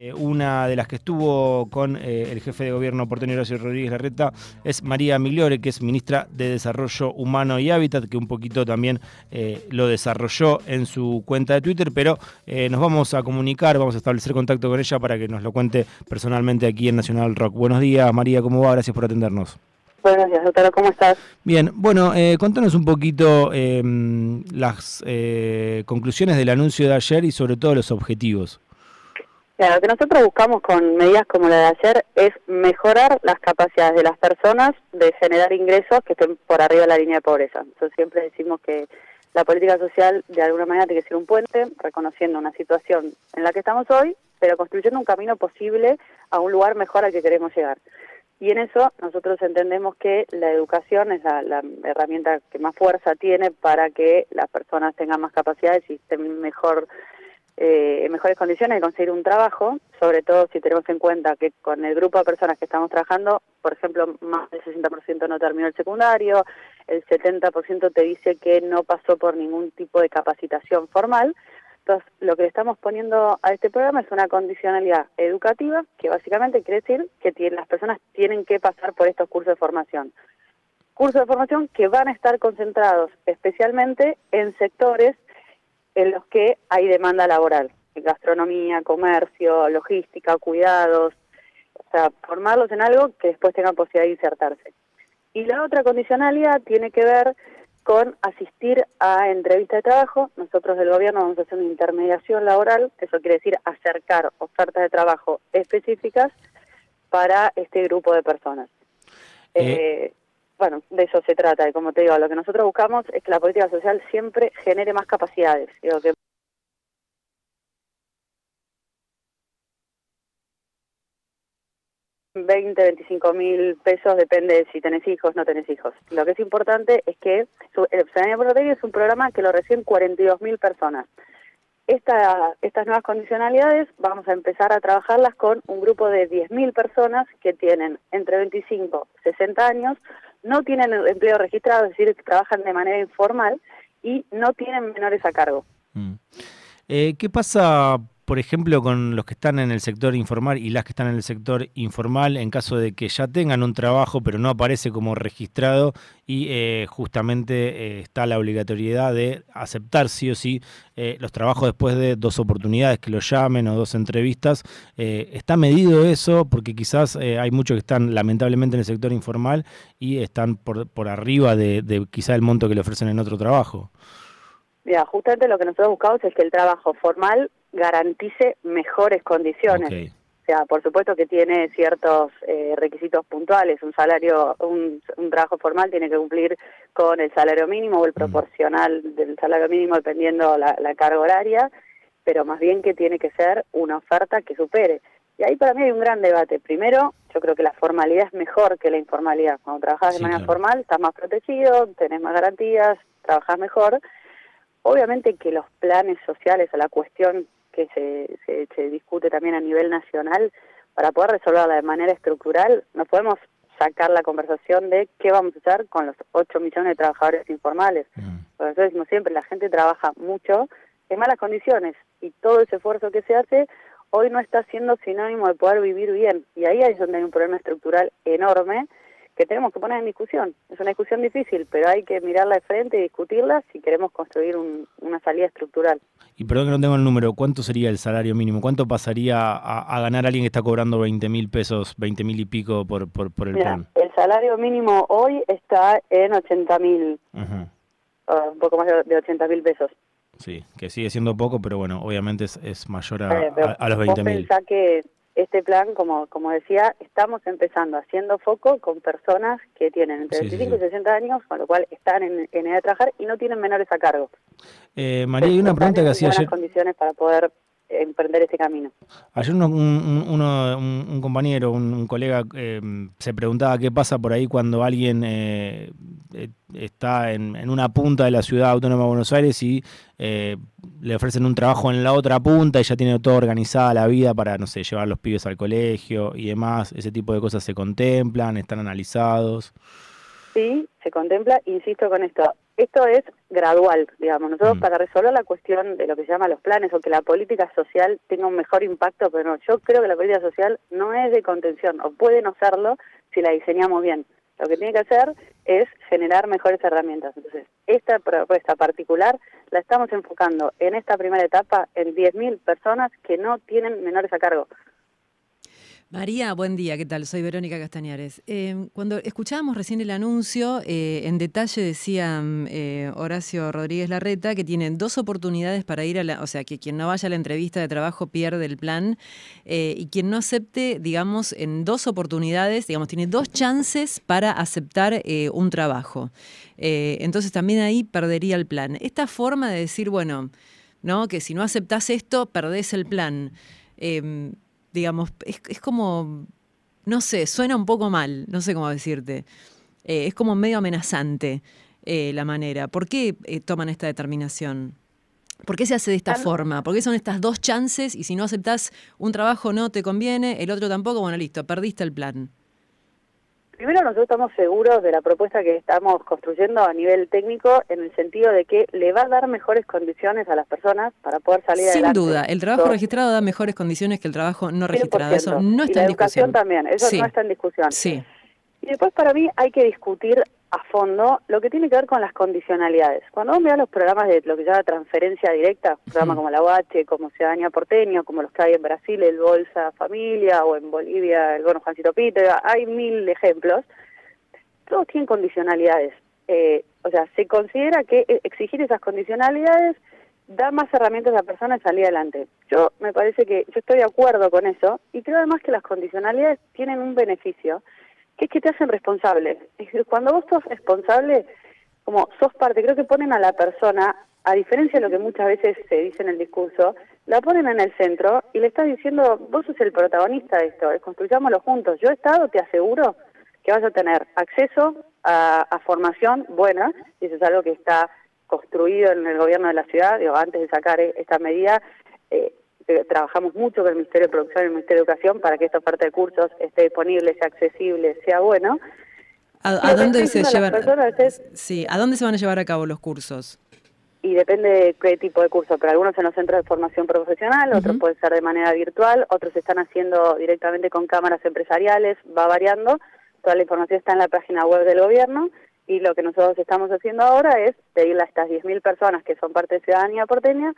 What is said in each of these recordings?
Eh, una de las que estuvo con eh, el jefe de gobierno porteño Horacio Rodríguez Larreta es María Migliore, que es ministra de Desarrollo Humano y Hábitat, que un poquito también eh, lo desarrolló en su cuenta de Twitter, pero nos vamos a comunicar, vamos a establecer contacto con ella para que nos lo cuente personalmente aquí en Nacional Rock. Buenos días, María, ¿cómo va? Gracias por atendernos. Buenos días, doctora, ¿cómo estás? Bien, bueno, contanos un poquito em, las conclusiones del anuncio de ayer y sobre todo los objetivos lo que nosotros buscamos con medidas como la de ayer es mejorar las capacidades de las personas de generar ingresos que estén por arriba de la línea de pobreza. Entonces siempre decimos que la política social de alguna manera tiene que ser un puente, reconociendo una situación en la que estamos hoy, pero construyendo un camino posible a un lugar mejor al que queremos llegar. Y en eso nosotros entendemos que la educación es la, la herramienta que más fuerza tiene para que las personas tengan más capacidades y estén mejor eh, en mejores condiciones de conseguir un trabajo, sobre todo si tenemos en cuenta que con el grupo de personas que estamos trabajando, por ejemplo, más del 60% no terminó el secundario, el 70% te dice que no pasó por ningún tipo de capacitación formal. Entonces, lo que le estamos poniendo a este programa es una condicionalidad educativa, que básicamente quiere decir que las personas tienen que pasar por estos cursos de formación. Cursos de formación que van a estar concentrados especialmente en sectores en los que hay demanda laboral, gastronomía, comercio, logística, cuidados, o sea, formarlos en algo que después tengan posibilidad de insertarse. Y la otra condicionalidad tiene que ver con asistir a entrevistas de trabajo. Nosotros del gobierno vamos a hacer una intermediación laboral, eso quiere decir acercar ofertas de trabajo específicas para este grupo de personas. Eh, eh bueno, de eso se trata. Y como te digo, lo que nosotros buscamos es que la política social siempre genere más capacidades. Digo, que 20, 25 mil pesos, depende de si tenés hijos no tenés hijos. Lo que es importante es que el Ciudadanía Protege es un programa que lo reciben 42 mil personas. Esta, estas nuevas condicionalidades vamos a empezar a trabajarlas con un grupo de 10.000 personas que tienen entre 25 y 60 años, no tienen empleo registrado, es decir, que trabajan de manera informal y no tienen menores a cargo. Mm. Eh, ¿Qué pasa, por ejemplo, con los que están en el sector informal y las que están en el sector informal en caso de que ya tengan un trabajo pero no aparece como registrado y eh, justamente eh, está la obligatoriedad de aceptar sí o sí los trabajos después de dos oportunidades que lo llamen o dos entrevistas? ¿Está medido eso? Porque quizás hay muchos que están lamentablemente en el sector informal y están por, por arriba de, de quizá el monto que le ofrecen en otro trabajo. Mira, justamente lo que nosotros buscamos es que el trabajo formal garantice mejores condiciones. O sea, por supuesto que tiene ciertos eh, requisitos puntuales. Un salario, un, trabajo formal tiene que cumplir con el salario mínimo o el mm. proporcional del salario mínimo dependiendo la, la carga horaria, pero más bien que tiene que ser una oferta que supere. Y ahí para mí hay un gran debate. Primero, yo creo que la formalidad es mejor que la informalidad. Cuando trabajas de manera formal, estás más protegido, tenés más garantías, trabajas mejor. Obviamente que los planes sociales o la cuestión que se, se, discute también a nivel nacional, para poder resolverla de manera estructural, no podemos sacar la conversación de qué vamos a hacer con los 8 millones de trabajadores informales. Mm. Porque nosotros decimos siempre, la gente trabaja mucho en malas condiciones y todo ese esfuerzo que se hace hoy no está siendo sinónimo de poder vivir bien. Y ahí es donde hay un problema estructural enorme que tenemos que poner en discusión. Es una discusión difícil, pero hay que mirarla de frente y discutirla si queremos construir una salida estructural. Y perdón que no tengo el número, ¿cuánto sería el salario mínimo? ¿Cuánto pasaría a, ganar alguien que está cobrando 20 mil pesos, 20 mil y pico por, por, por el plan? El salario mínimo hoy está en 80 mil, un poco más de 80 mil pesos. Sí, que sigue siendo poco, pero bueno, obviamente es, mayor a, eh, a, los 20 mil. que este plan, como, como decía, estamos empezando haciendo foco con personas que tienen entre 25 y 60 años, con lo cual están en, edad de trabajar y no tienen menores a cargo. Eh, María, hay una pregunta que hacía ayer. condiciones para poder emprender este camino. Ayer un, un, compañero, un, colega, eh, se preguntaba qué pasa por ahí cuando alguien eh, eh, está en, una punta de la ciudad autónoma de Buenos Aires y le ofrecen un trabajo en la otra punta y ya tiene todo organizada la vida para, no sé, llevar los pibes al colegio y demás. Ese tipo de cosas se contemplan, están analizados. sí se contempla, insisto con esto, esto es gradual, digamos, nosotros Mm. para resolver la cuestión de lo que se llama los planes o que la política social tenga un mejor impacto, pero no, yo creo que la política social no es de contención, o puede no serlo si la diseñamos bien. Lo que tiene que hacer es generar mejores herramientas. Entonces, esta propuesta particular la estamos enfocando en esta primera etapa en 10.000 personas que no tienen menores a cargo. María, buen día, ¿qué tal? Soy Verónica Castañares. Eh, cuando escuchábamos recién el anuncio, eh, en detalle decía eh, Horacio Rodríguez Larreta que tienen dos oportunidades para ir a la, o sea, que quien no vaya a la entrevista de trabajo pierde el plan eh, y quien no acepte, digamos, en dos oportunidades, digamos, tiene dos chances para aceptar un trabajo. Entonces también ahí perdería el plan. Esta forma de decir, bueno, ¿no? Que si no aceptás esto, perdés el plan. Digamos, es, es, como, no sé, suena un poco mal, no sé cómo decirte. Eh, es como medio amenazante eh, la manera. ¿Por qué eh, toman esta determinación? ¿Por qué se hace de esta Claro. forma? ¿Por qué son estas dos chances y si no aceptás un trabajo no te conviene, el otro tampoco? Bueno, listo, perdiste el plan. Primero, nosotros estamos seguros de la propuesta que estamos construyendo a nivel técnico en el sentido de que le va a dar mejores condiciones a las personas para poder salir Sin adelante. duda, el trabajo registrado da mejores condiciones que el trabajo no registrado. 100%. Eso no y está la en educación discusión. también, eso Sí. no está en discusión. Sí. Y después para mí hay que discutir a fondo lo que tiene que ver con las condicionalidades. Cuando vos mirás los programas de lo que se llama transferencia directa, programas como la UH, como Ciudadanía Porteño, como los que hay en Brasil, el Bolsa Familia, o en Bolivia, el Bono Juancito Pite, hay mil ejemplos, todos tienen condicionalidades. Eh, o sea, se considera que eh, exigir esas condicionalidades da más herramientas a la persona de salir adelante. Yo me parece que yo estoy de acuerdo con eso y creo además que las condicionalidades tienen un beneficio, que es que te hacen responsable. Cuando vos sos responsable, como sos parte, creo que ponen a la persona, a diferencia de lo que muchas veces se dice en el discurso, la ponen en el centro y le estás diciendo, vos sos el protagonista de esto, construyámoslo juntos. Yo Estado te aseguro que vas a tener acceso a, a formación buena, y eso es algo que está construido en el gobierno de la ciudad, digo, antes de sacar eh, esta medida, eh, eh, trabajamos mucho con el Ministerio de Producción y el Ministerio de Educación para que esta oferta de cursos esté disponible, sea accesible, sea bueno. ¿A, dónde se llevan? es- Sí, ¿a dónde se van a llevar a cabo los cursos? y depende de qué tipo de curso, pero algunos en los centros de formación profesional, otros Ujú. pueden ser de manera virtual, otros se están haciendo directamente con cámaras empresariales, va variando, toda la información está en la página web del gobierno y lo que nosotros estamos haciendo ahora es pedirle a estas 10.000 personas que son parte de Ciudadanía Porteña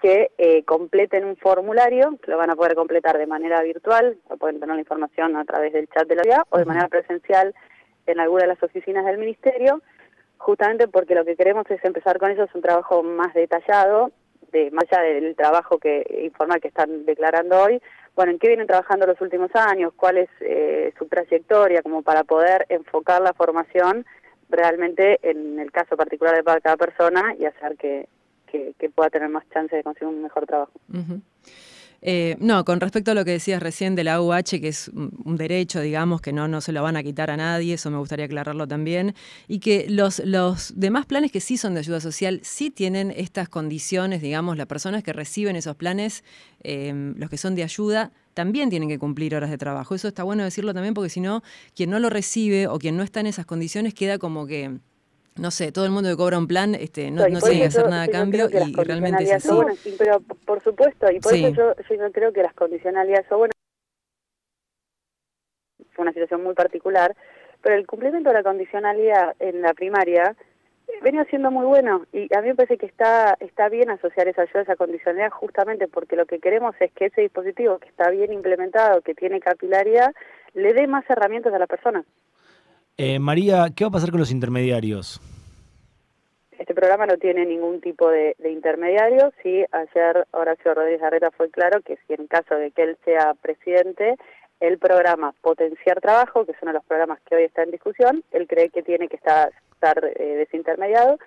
que eh, completen un formulario, que lo van a poder completar de manera virtual, o pueden tener la información a través del chat de la ciudad o de manera presencial en alguna de las oficinas del ministerio, justamente porque lo que queremos es empezar con eso, es un trabajo más detallado, de más allá del trabajo que informal que están declarando hoy, bueno, en qué vienen trabajando los últimos años, cuál es eh, su trayectoria, como para poder enfocar la formación realmente en el caso particular de cada persona y hacer que, que, que pueda tener más chances de conseguir un mejor trabajo. Ujú. Eh, no, con respecto a lo que decías recién de la UH, que es un un derecho, digamos, que no, no se lo van a quitar a nadie, eso me gustaría aclararlo también, y que los, los demás planes que sí son de ayuda social sí tienen estas condiciones, digamos, las personas que reciben esos planes, eh, los que son de ayuda, también tienen que cumplir horas de trabajo. Eso está bueno decirlo también porque si no, quien no lo recibe o quien no está en esas condiciones queda como que... No sé, todo el mundo que cobra un plan este, no, no por tiene que eso hacer nada a no cambio y, y realmente es así. son buenas, sí, pero por supuesto, y por Sí. eso yo, yo no creo que las condicionalidades son buenas. Fue una situación muy particular, pero el cumplimiento de la condicionalidad en la primaria venía siendo muy bueno y a mí me parece que está está bien asociar esa ayuda, esa condicionalidad justamente porque lo que queremos es que ese dispositivo que está bien implementado, que tiene capilaridad, le dé más herramientas a la persona. Eh, María, ¿qué va a pasar con los intermediarios? Este programa no tiene ningún tipo de, de intermediario. Sí, ayer Horacio Rodríguez Arreta fue claro que si en caso de que él sea presidente, el programa Potenciar Trabajo, que es uno de los programas que hoy está en discusión, él cree que tiene que estar, estar eh, desintermediado.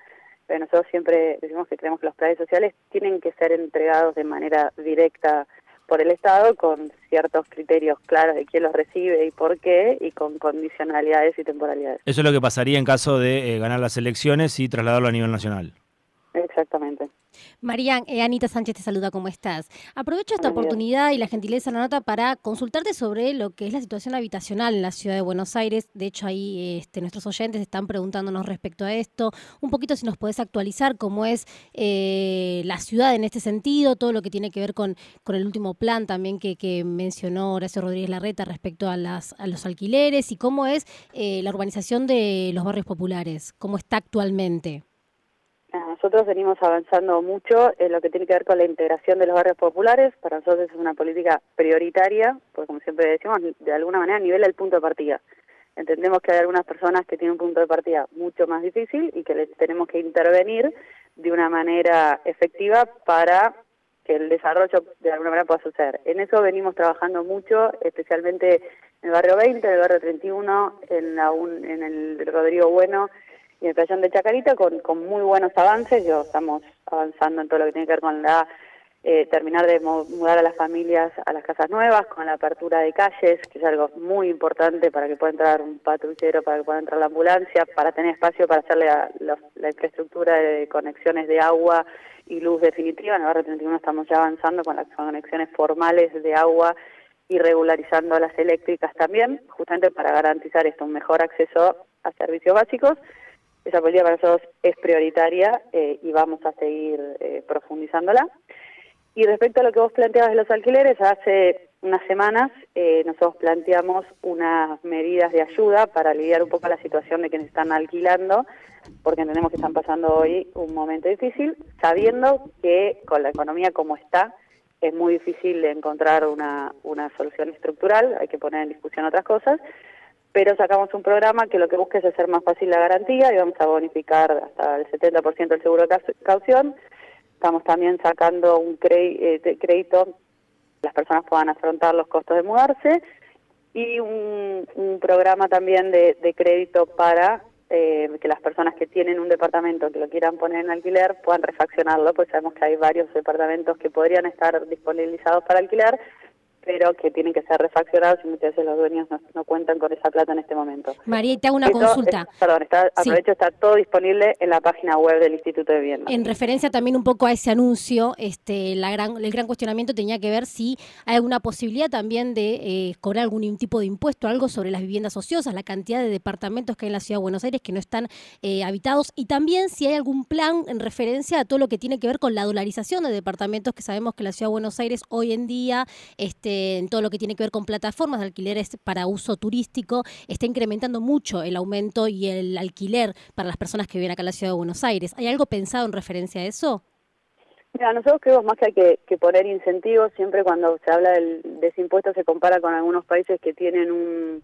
Pero nosotros siempre decimos que creemos que los planes sociales tienen que ser entregados de manera directa por el Estado con ciertos criterios claros de quién los recibe y por qué y con condicionalidades y temporalidades. Eso es lo que pasaría en caso de eh, ganar las elecciones y trasladarlo a nivel nacional. Exactamente. María, eh, Anita Sánchez te saluda, ¿cómo estás? Aprovecho esta oportunidad y la gentileza de la nota para consultarte sobre lo que es la situación habitacional en la ciudad de Buenos Aires. De hecho, ahí este, nuestros oyentes están preguntándonos respecto a esto. Un poquito si nos podés actualizar cómo es eh, la ciudad en este sentido, todo lo que tiene que ver con, con el último plan también que, mencionó Horacio Rodríguez Larreta respecto a, las, a los alquileres y cómo es eh, la urbanización de los barrios populares, cómo está actualmente. Nosotros venimos avanzando mucho en lo que tiene que ver con la integración de los barrios populares. Para nosotros es una política prioritaria, porque como siempre decimos, de alguna manera nivela el punto de partida. Entendemos que hay algunas personas que tienen un punto de partida mucho más difícil y que les tenemos que intervenir de una manera efectiva para que el desarrollo de alguna manera pueda suceder. En eso venimos trabajando mucho, especialmente en el barrio 20, en el barrio 31, en, la en el Rodrigo Bueno, y el playón de Chacarita con, con muy buenos avances. Yo estamos avanzando en todo lo que tiene que ver con la eh, terminar de mudar a las familias a las casas nuevas, con la apertura de calles, que es algo muy importante para que pueda entrar un patrullero, para que pueda entrar la ambulancia, para tener espacio para hacerle la infraestructura de conexiones de agua y luz definitiva. En el barrio 31 estamos ya avanzando con las conexiones formales de agua y regularizando las eléctricas también, justamente para garantizar esto, un mejor acceso a servicios básicos esa política para nosotros es prioritaria eh, y vamos a seguir eh, profundizándola. Y respecto a lo que vos planteabas de los alquileres, hace unas semanas eh, nosotros planteamos unas medidas de ayuda para aliviar un poco la situación de quienes están alquilando, porque entendemos que están pasando hoy un momento difícil, sabiendo que con la economía como está, es muy difícil encontrar una, una solución estructural, hay que poner en discusión otras cosas, pero sacamos un programa que lo que busca es hacer más fácil la garantía y vamos a bonificar hasta el 70% del seguro de caución. Estamos también sacando un eh, crédito las personas puedan afrontar los costos de mudarse y un, programa también de, crédito para eh, que las personas que tienen un departamento que lo quieran poner en alquiler puedan refaccionarlo, pues sabemos que hay varios departamentos que podrían estar disponibilizados para alquiler, pero que tienen que ser refaccionados y muchas veces los dueños no, cuentan con esa plata en este momento. María, te hago una consulta. perdón, está, aprovecho, está todo disponible en la página web del Instituto de Vivienda. En referencia también un poco a ese anuncio, este, la gran, el gran cuestionamiento tenía que ver si hay alguna posibilidad también de eh, cobrar algún tipo de impuesto, algo sobre las viviendas ociosas, la cantidad de departamentos que hay en la Ciudad de Buenos Aires que no están eh, habitados y también si hay algún plan en referencia a todo lo que tiene que ver con la dolarización de departamentos que sabemos que la Ciudad de Buenos Aires hoy en día este, en todo lo que tiene que ver con plataformas de alquileres para uso turístico, está incrementando mucho el aumento y el alquiler para las personas que viven acá en la ciudad de Buenos Aires. ¿Hay algo pensado en referencia a eso? Mira, nosotros creemos más que que, poner incentivos. Siempre cuando se habla del desimpuesto se compara con algunos países que tienen un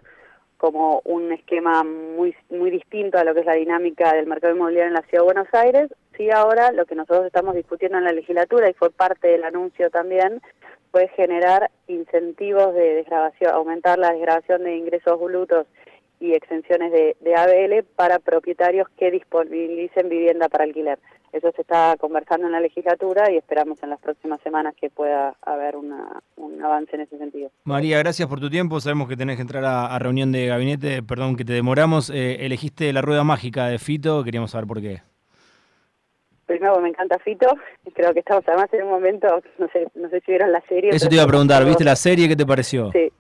como un esquema muy muy distinto a lo que es la dinámica del mercado inmobiliario en la ciudad de Buenos Aires. Sí, ahora lo que nosotros estamos discutiendo en la legislatura y fue parte del anuncio también puede generar incentivos de desgrabación, aumentar la desgrabación de ingresos brutos y exenciones de, ABL para propietarios que disponibilicen vivienda para alquiler. Eso se está conversando en la legislatura y esperamos en las próximas semanas que pueda haber un avance en ese sentido. María, gracias por tu tiempo. Sabemos que tenés que entrar a, reunión de gabinete. Perdón que te demoramos. Eh, elegiste la rueda mágica de Fito. Queríamos saber por qué primero me encanta Fito, y creo que estamos además en un momento, no sé, no sé si vieron la serie. Eso te iba a preguntar, ¿viste la serie? ¿Qué te pareció? Sí,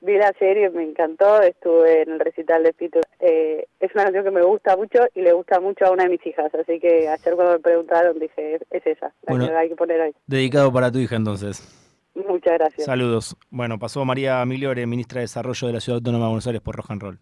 vi la serie, me encantó, estuve en el recital de Fito. Eh, es una canción que me gusta mucho y le gusta mucho a una de mis hijas, así que ayer cuando me preguntaron dije, es, esa, la que hay que poner ahí. Dedicado para tu hija entonces. Muchas gracias. Saludos. Bueno, pasó María Migliore, ministra de Desarrollo de la Ciudad Autónoma de Buenos Aires por Rock and Roll.